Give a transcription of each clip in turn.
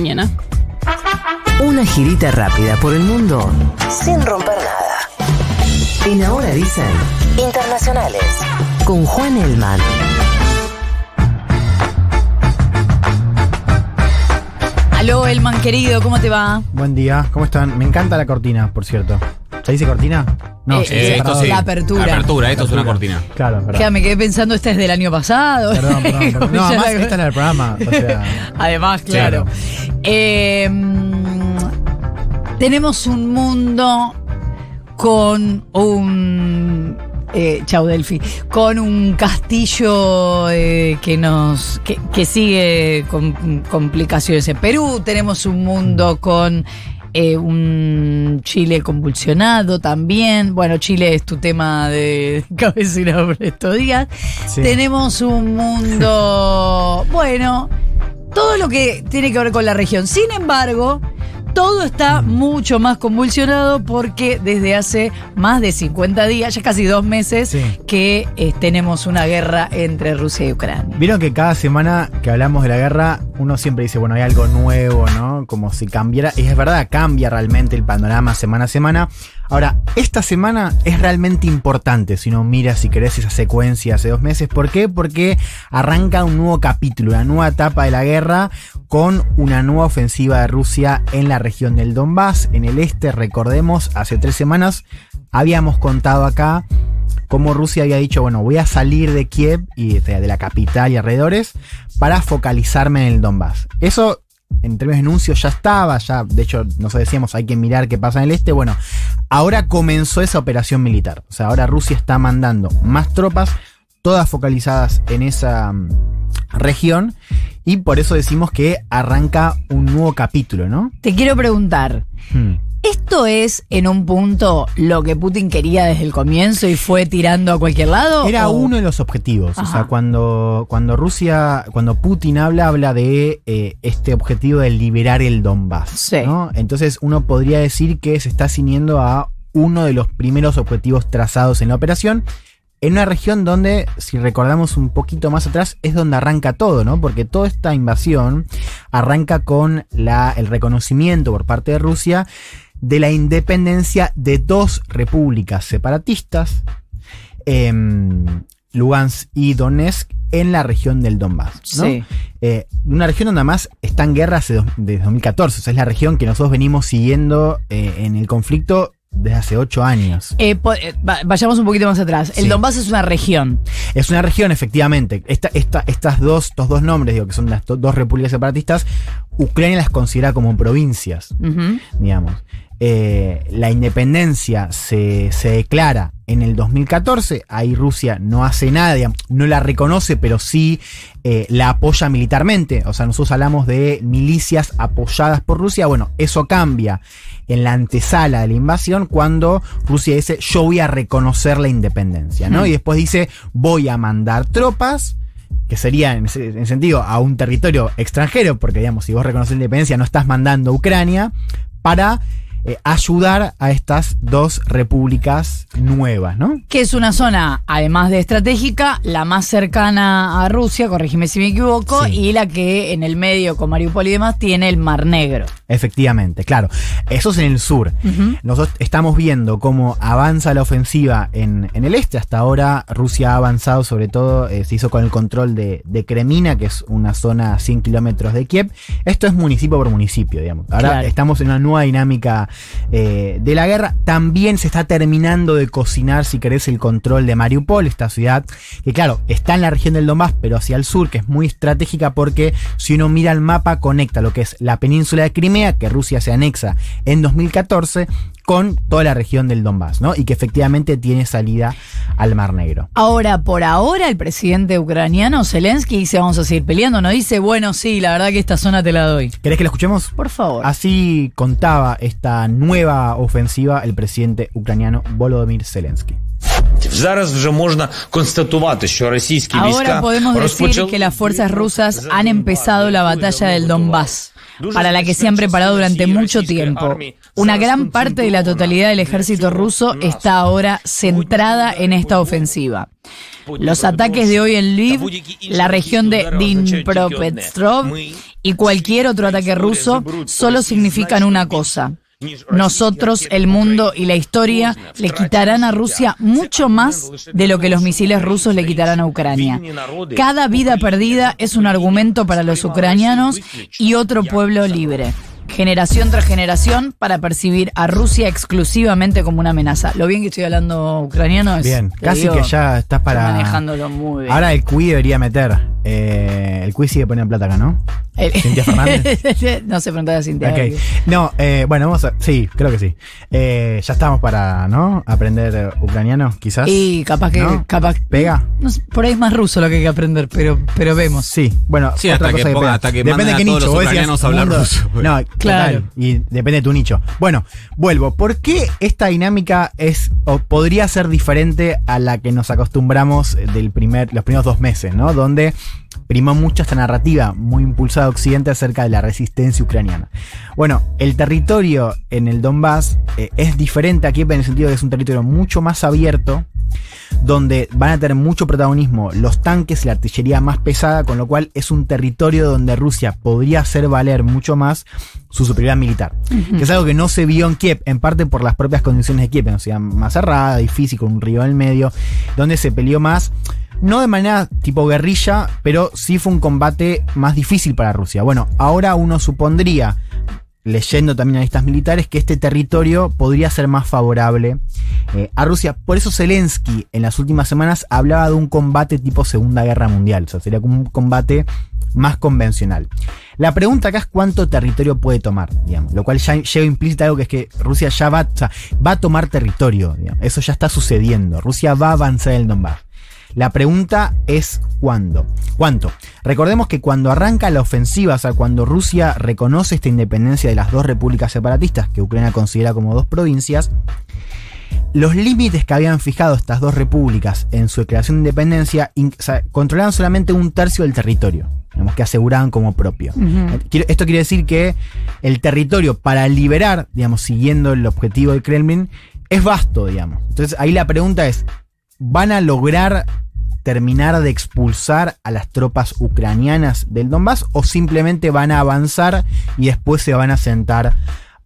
mañana. Una girita rápida por el mundo sin romper nada. En Ahora dicen Internacionales con Juan Elman. Aló, Elman querido, ¿cómo te va? Buen día, ¿cómo están? Me encanta la cortina, por cierto. ¿Se dice cortina? No, Eh, eh, parador. La apertura. La apertura, esto es una cortina. Claro, verdad. Me quedé pensando, esta es del año pasado. Perdón, perdón, perdón. No, además la- esta es la del programa. O sea, Además, claro. Eh, mm, tenemos un mundo con un. Eh, chau Delphi. Con un castillo eh, que nos. que, que sigue con complicaciones en Perú. Tenemos un mundo con. Eh, un Chile convulsionado también. Bueno, Chile es tu tema de cabecera por estos días. Sí. Tenemos un mundo. bueno, todo lo que tiene que ver con la región. Sin embargo, todo está mucho más convulsionado porque desde hace más de 50 días, ya casi dos meses, Sí. que eh, tenemos una guerra entre Rusia y Ucrania. Vieron que cada semana que hablamos de la guerra, uno siempre dice, bueno, hay algo nuevo, ¿no? Como si cambiara. Y es verdad, cambia realmente el panorama semana a semana. Ahora, esta semana es realmente importante si uno mira, si querés, esa secuencia hace dos meses. ¿Por qué? Porque arranca un nuevo capítulo, una nueva etapa de la guerra con una nueva ofensiva de Rusia en la región del Donbass, en el este. Recordemos, hace tres semanas habíamos contado acá cómo Rusia había dicho, bueno, voy a salir de Kiev y de, de la capital y alrededores para focalizarme en el Donbass. Eso, en términos de anuncio, ya estaba, ya, de hecho, nos decíamos, hay que mirar qué pasa en el este. Bueno, ahora comenzó esa operación militar. O sea, ahora Rusia está mandando más tropas, todas focalizadas en esa mm, región, y por eso decimos que arranca un nuevo capítulo, ¿no? Te quiero preguntar, Hmm. ¿Esto es en un punto lo que Putin quería desde el comienzo y fue tirando a cualquier lado? Era o- uno de los objetivos. O sea, cuando, cuando Rusia, cuando Putin habla, habla de eh, este objetivo de liberar el Donbass. Sí. ¿no? Entonces uno podría decir que se está ciñendo a uno de los primeros objetivos trazados en la operación. En una región donde, si recordamos un poquito más atrás, es donde arranca todo, ¿no? Porque toda esta invasión arranca con la, el reconocimiento por parte de Rusia de la independencia de dos repúblicas separatistas, em, Lugansk y Donetsk, en la región del Donbass. ¿no? Sí. Eh, una región donde además está en guerra desde 2014. O sea, es la región que nosotros venimos siguiendo eh, en el conflicto desde hace ocho años. Eh, vayamos un poquito más atrás. El Sí. Donbass es una región. Es una región, efectivamente. Esta, esta- estas dos, estos dos nombres, digo, que son las do- dos repúblicas separatistas, Ucrania las considera como provincias. Digamos. Eh, la independencia se, se declara en el 2014, ahí Rusia no hace nada, digamos, no la reconoce, pero sí eh, la apoya militarmente. O sea, nosotros hablamos de milicias apoyadas por Rusia. Bueno, eso cambia en la antesala de la invasión cuando Rusia dice yo voy a reconocer la independencia, ¿no? Y después dice voy a mandar tropas que sería en ese en sentido a un territorio extranjero, porque digamos, si vos reconoces la independencia, no estás mandando a Ucrania, para eh, ayudar a estas dos repúblicas nuevas, ¿no? Que es una zona, además de estratégica, la más cercana a Rusia, corregime si me equivoco, Sí. y la que en el medio, con Mariupol y demás, tiene el Mar Negro. Efectivamente, claro. Eso es en el sur. Nosotros estamos viendo cómo avanza la ofensiva en, en el este. Hasta ahora Rusia ha avanzado, sobre todo eh, se hizo con el control de, de Kremina, que es una zona a 100 kilómetros de Kiev. Esto es municipio por municipio, digamos. Ahora Claro. estamos en una nueva dinámica eh, de la guerra. También se está terminando de cocinar, si querés, el control de Mariupol, esta ciudad que, claro, está en la región del Donbass, pero hacia el sur, que es muy estratégica porque si uno mira el mapa, conecta lo que es la península de Crimea, que Rusia se anexa en 2014, con toda la región del Donbass, ¿no? Y que efectivamente tiene salida al Mar Negro. Ahora, por ahora, el presidente ucraniano, Zelensky, dice vamos a seguir peleando. No dice, bueno, sí, la verdad que esta zona te la doy. ¿Querés que lo escuchemos? Por favor. Así contaba esta nueva ofensiva el presidente ucraniano Volodymyr Zelensky. Зараз вже можна констатувати, що російські Ahora війська podemos decir розпочали que las fuerzas rusas han empezado la batalla del Donbass, para la que se han preparado durante mucho tiempo. Una gran parte de la totalidad del ejército ruso está ahora centrada en esta ofensiva. Los ataques de hoy en Lviv, la región de Dnipropetrovsk y cualquier otro ataque ruso solo significan una cosa. Nosotros, el mundo y la historia le quitarán a Rusia mucho más de lo que los misiles rusos le quitarán a Ucrania. Cada vida perdida es un argumento para los ucranianos y otro pueblo libre generación tras generación para percibir a Rusia exclusivamente como una amenaza. Lo bien que estoy hablando ucraniano es. Bien, casi digo, que ya estás para. manejándolo muy bien. Ahora el QI debería meter. Eh, el QI sigue poniendo plata acá, ¿no? El- Cintia Fernández. no se preguntaba a Cintia. Ok. No, eh, bueno, vamos a. Sí, creo que sí. Eh, ya estamos para, ¿no? Aprender eh, ucraniano, quizás. Y capaz que. ¿No? capaz ¿Pega? no por ahí es más ruso lo que hay que aprender, pero, pero vemos. Sí, bueno, Sí, otra hasta que cosa ponga- pega. hasta que Depende de a qué nicho. Vos decías, hablar ruso, pues. No, Claro. claro. Y depende de tu nicho. Bueno, vuelvo. ¿Por qué esta dinámica es o podría ser diferente a la que nos acostumbramos del primer, los primeros dos meses, ¿no? Donde primó mucho esta narrativa muy impulsada a Occidente acerca de la resistencia ucraniana. Bueno, el territorio en el Donbass eh, es diferente aquí en el sentido de que es un territorio mucho más abierto, donde van a tener mucho protagonismo los tanques y la artillería más pesada, con lo cual es un territorio donde Rusia podría hacer valer mucho más su superioridad militar. Que es algo que no se vio en Kiev, en parte por las propias condiciones de Kiev, o sea, más cerrada, difícil, con un río en el medio, donde se peleó más. No de manera tipo guerrilla, pero sí fue un combate más difícil para Rusia. Bueno, ahora uno supondría, leyendo también analistas militares, que este territorio podría ser más favorable eh, a Rusia. Por eso Zelensky en las últimas semanas hablaba de un combate tipo Segunda Guerra Mundial. O sea, sería como un combate más convencional. La pregunta acá es cuánto territorio puede tomar, digamos, lo cual ya lleva implícita algo que es que Rusia ya va, o sea, va a tomar territorio, digamos. eso ya está sucediendo. Rusia va a avanzar en el Donbass. La pregunta es cuándo. ¿Cuánto? Recordemos que cuando arranca la ofensiva, o sea, cuando Rusia reconoce esta independencia de las dos repúblicas separatistas, que Ucrania considera como dos provincias, los límites que habían fijado estas dos repúblicas en su declaración de independencia in- o sea, controlaban solamente un tercio del territorio, digamos, que aseguraban como propio. Esto quiere decir que el territorio para liberar, digamos, siguiendo el objetivo del Kremlin, es vasto, digamos. Entonces ahí la pregunta es, ¿van a lograr terminar de expulsar a las tropas ucranianas del Donbass o simplemente van a avanzar y después se van a sentar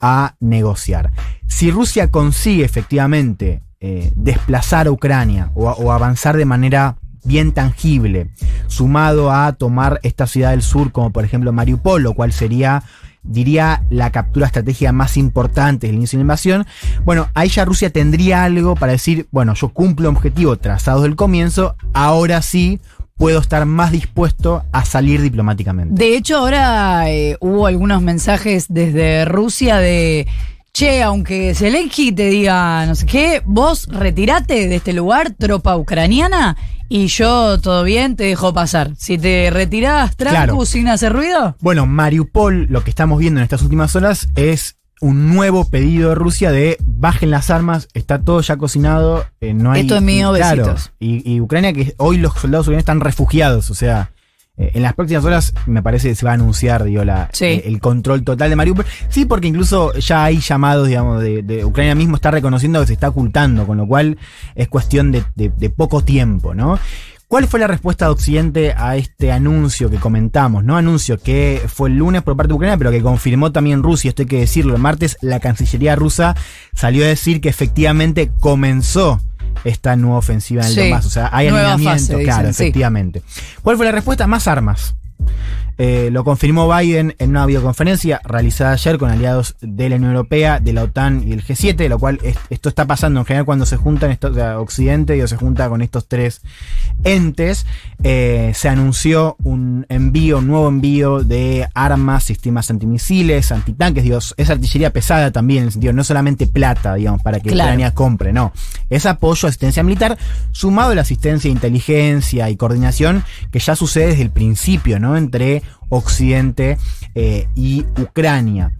a negociar? Si Rusia consigue efectivamente eh, desplazar a Ucrania o, o avanzar de manera bien tangible, sumado a tomar esta ciudad del sur como por ejemplo Mariupol, lo cual sería diría la captura estratégica más importante del inicio de la invasión, bueno, ahí ya Rusia tendría algo para decir, bueno, yo cumplo objetivo trazado del comienzo, ahora sí puedo estar más dispuesto a salir diplomáticamente. De hecho, ahora eh, hubo algunos mensajes desde Rusia de. Che, aunque Zelensky te diga no sé qué, vos retirate de este lugar, tropa ucraniana, y yo todo bien, te dejo pasar. Si te retirás tranco Claro. sin hacer ruido, Bueno, Mariupol, lo que estamos viendo en estas últimas horas es un nuevo pedido de Rusia de bajen las armas, está todo ya cocinado, eh, no hay... Esto es mío, claro, besitos. y, y Ucrania, que hoy los soldados ucranianos están refugiados, o sea, en las próximas horas me parece que se va a anunciar, digo, la, Sí. eh, el control total de Mariupol. Sí, porque incluso ya hay llamados, digamos, de, de Ucrania mismo está reconociendo que se está ocultando, con lo cual es cuestión de, de- de poco tiempo, ¿no? ¿Cuál fue la respuesta de Occidente a este anuncio que comentamos? ¿no? Anuncio que fue el lunes por parte de Ucrania, pero que confirmó también Rusia, esto hay que decirlo. El martes la Cancillería rusa salió a decir que efectivamente comenzó esta nueva ofensiva en el Sí. O sea, hay Nueva alineamiento, fase, claro, sí. efectivamente. ¿Cuál fue la respuesta? Más armas. Eh, lo confirmó Biden en una videoconferencia realizada ayer con aliados de la Unión Europea, de la OTAN y el G7, lo cual es- esto está pasando en general cuando se juntan estos, o sea, Occidente y se junta con estos tres entes. Eh, se anunció un envío, un nuevo envío de armas, sistemas antimisiles, antitanques, digo, es artillería pesada también, en el sentido, no solamente plata, digamos, para que Claro. Ucrania compre, no. Es apoyo, asistencia militar, sumado a la asistencia de inteligencia y coordinación que ya sucede desde el principio, ¿no? Entre Occidente eh, y Ucrania.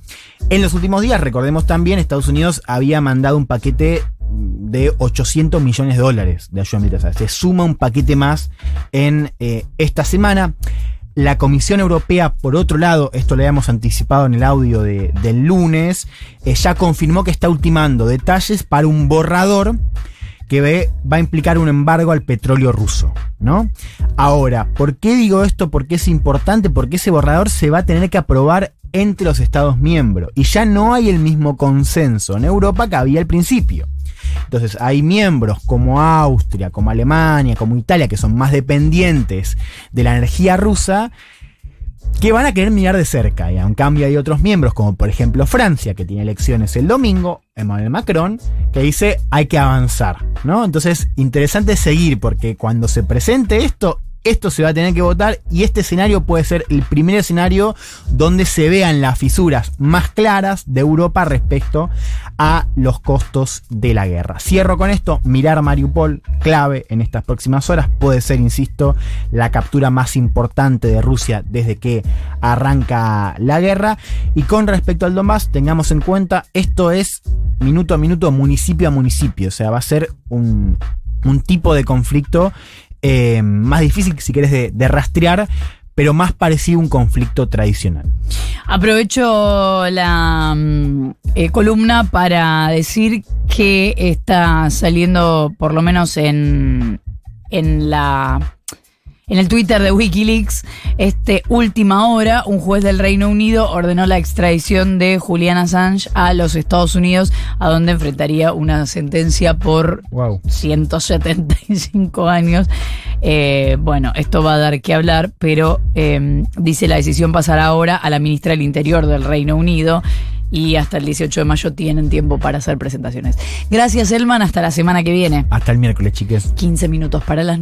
En los últimos días, recordemos también, Estados Unidos había mandado un paquete de 800 millones de dólares de ayuda militar. Se suma un paquete más en eh, esta semana. La Comisión Europea, por otro lado, esto lo habíamos anticipado en el audio de- del lunes, eh, ya confirmó que está ultimando detalles para un borrador que va a implicar un embargo al petróleo ruso, ¿no? Ahora, ¿por qué digo esto? Porque es importante, porque ese borrador se va a tener que aprobar entre los Estados miembros y ya no hay el mismo consenso en Europa que había al principio. Entonces, hay miembros como Austria, como Alemania, como Italia, que son más dependientes de la energía rusa, que van a querer mirar de cerca. Y en cambio hay otros miembros, como por ejemplo Francia, que tiene elecciones el domingo, Emmanuel Macron, que dice hay que avanzar. ¿no? Entonces, interesante seguir, porque cuando se presente esto, esto se va a tener que votar y este escenario puede ser el primer escenario donde se vean las fisuras más claras de Europa respecto a los costos de la guerra. Cierro con esto, mirar Mariupol, clave en estas próximas horas, puede ser, insisto, la captura más importante de Rusia desde que arranca la guerra. Y con respecto al Donbass, tengamos en cuenta, esto es minuto a minuto, municipio a municipio, o sea, va a ser un, un tipo de conflicto eh, más difícil, si querés, de, rastrear, pero más parecido a un conflicto tradicional. Aprovecho la mm, eh, columna para decir que está saliendo, por lo menos en, en la en el Twitter de Wikileaks, este última hora, un juez del Reino Unido ordenó la extradición de Julian Assange a los Estados Unidos, a donde enfrentaría una sentencia por Wow. 175 años. Eh, bueno, esto va a dar que hablar, pero eh, dice la decisión pasará ahora a la ministra del Interior del Reino Unido y hasta el 18 de mayo tienen tiempo para hacer presentaciones. Gracias, Elman. Hasta la semana que viene. Hasta el miércoles, chiques. 15 minutos para las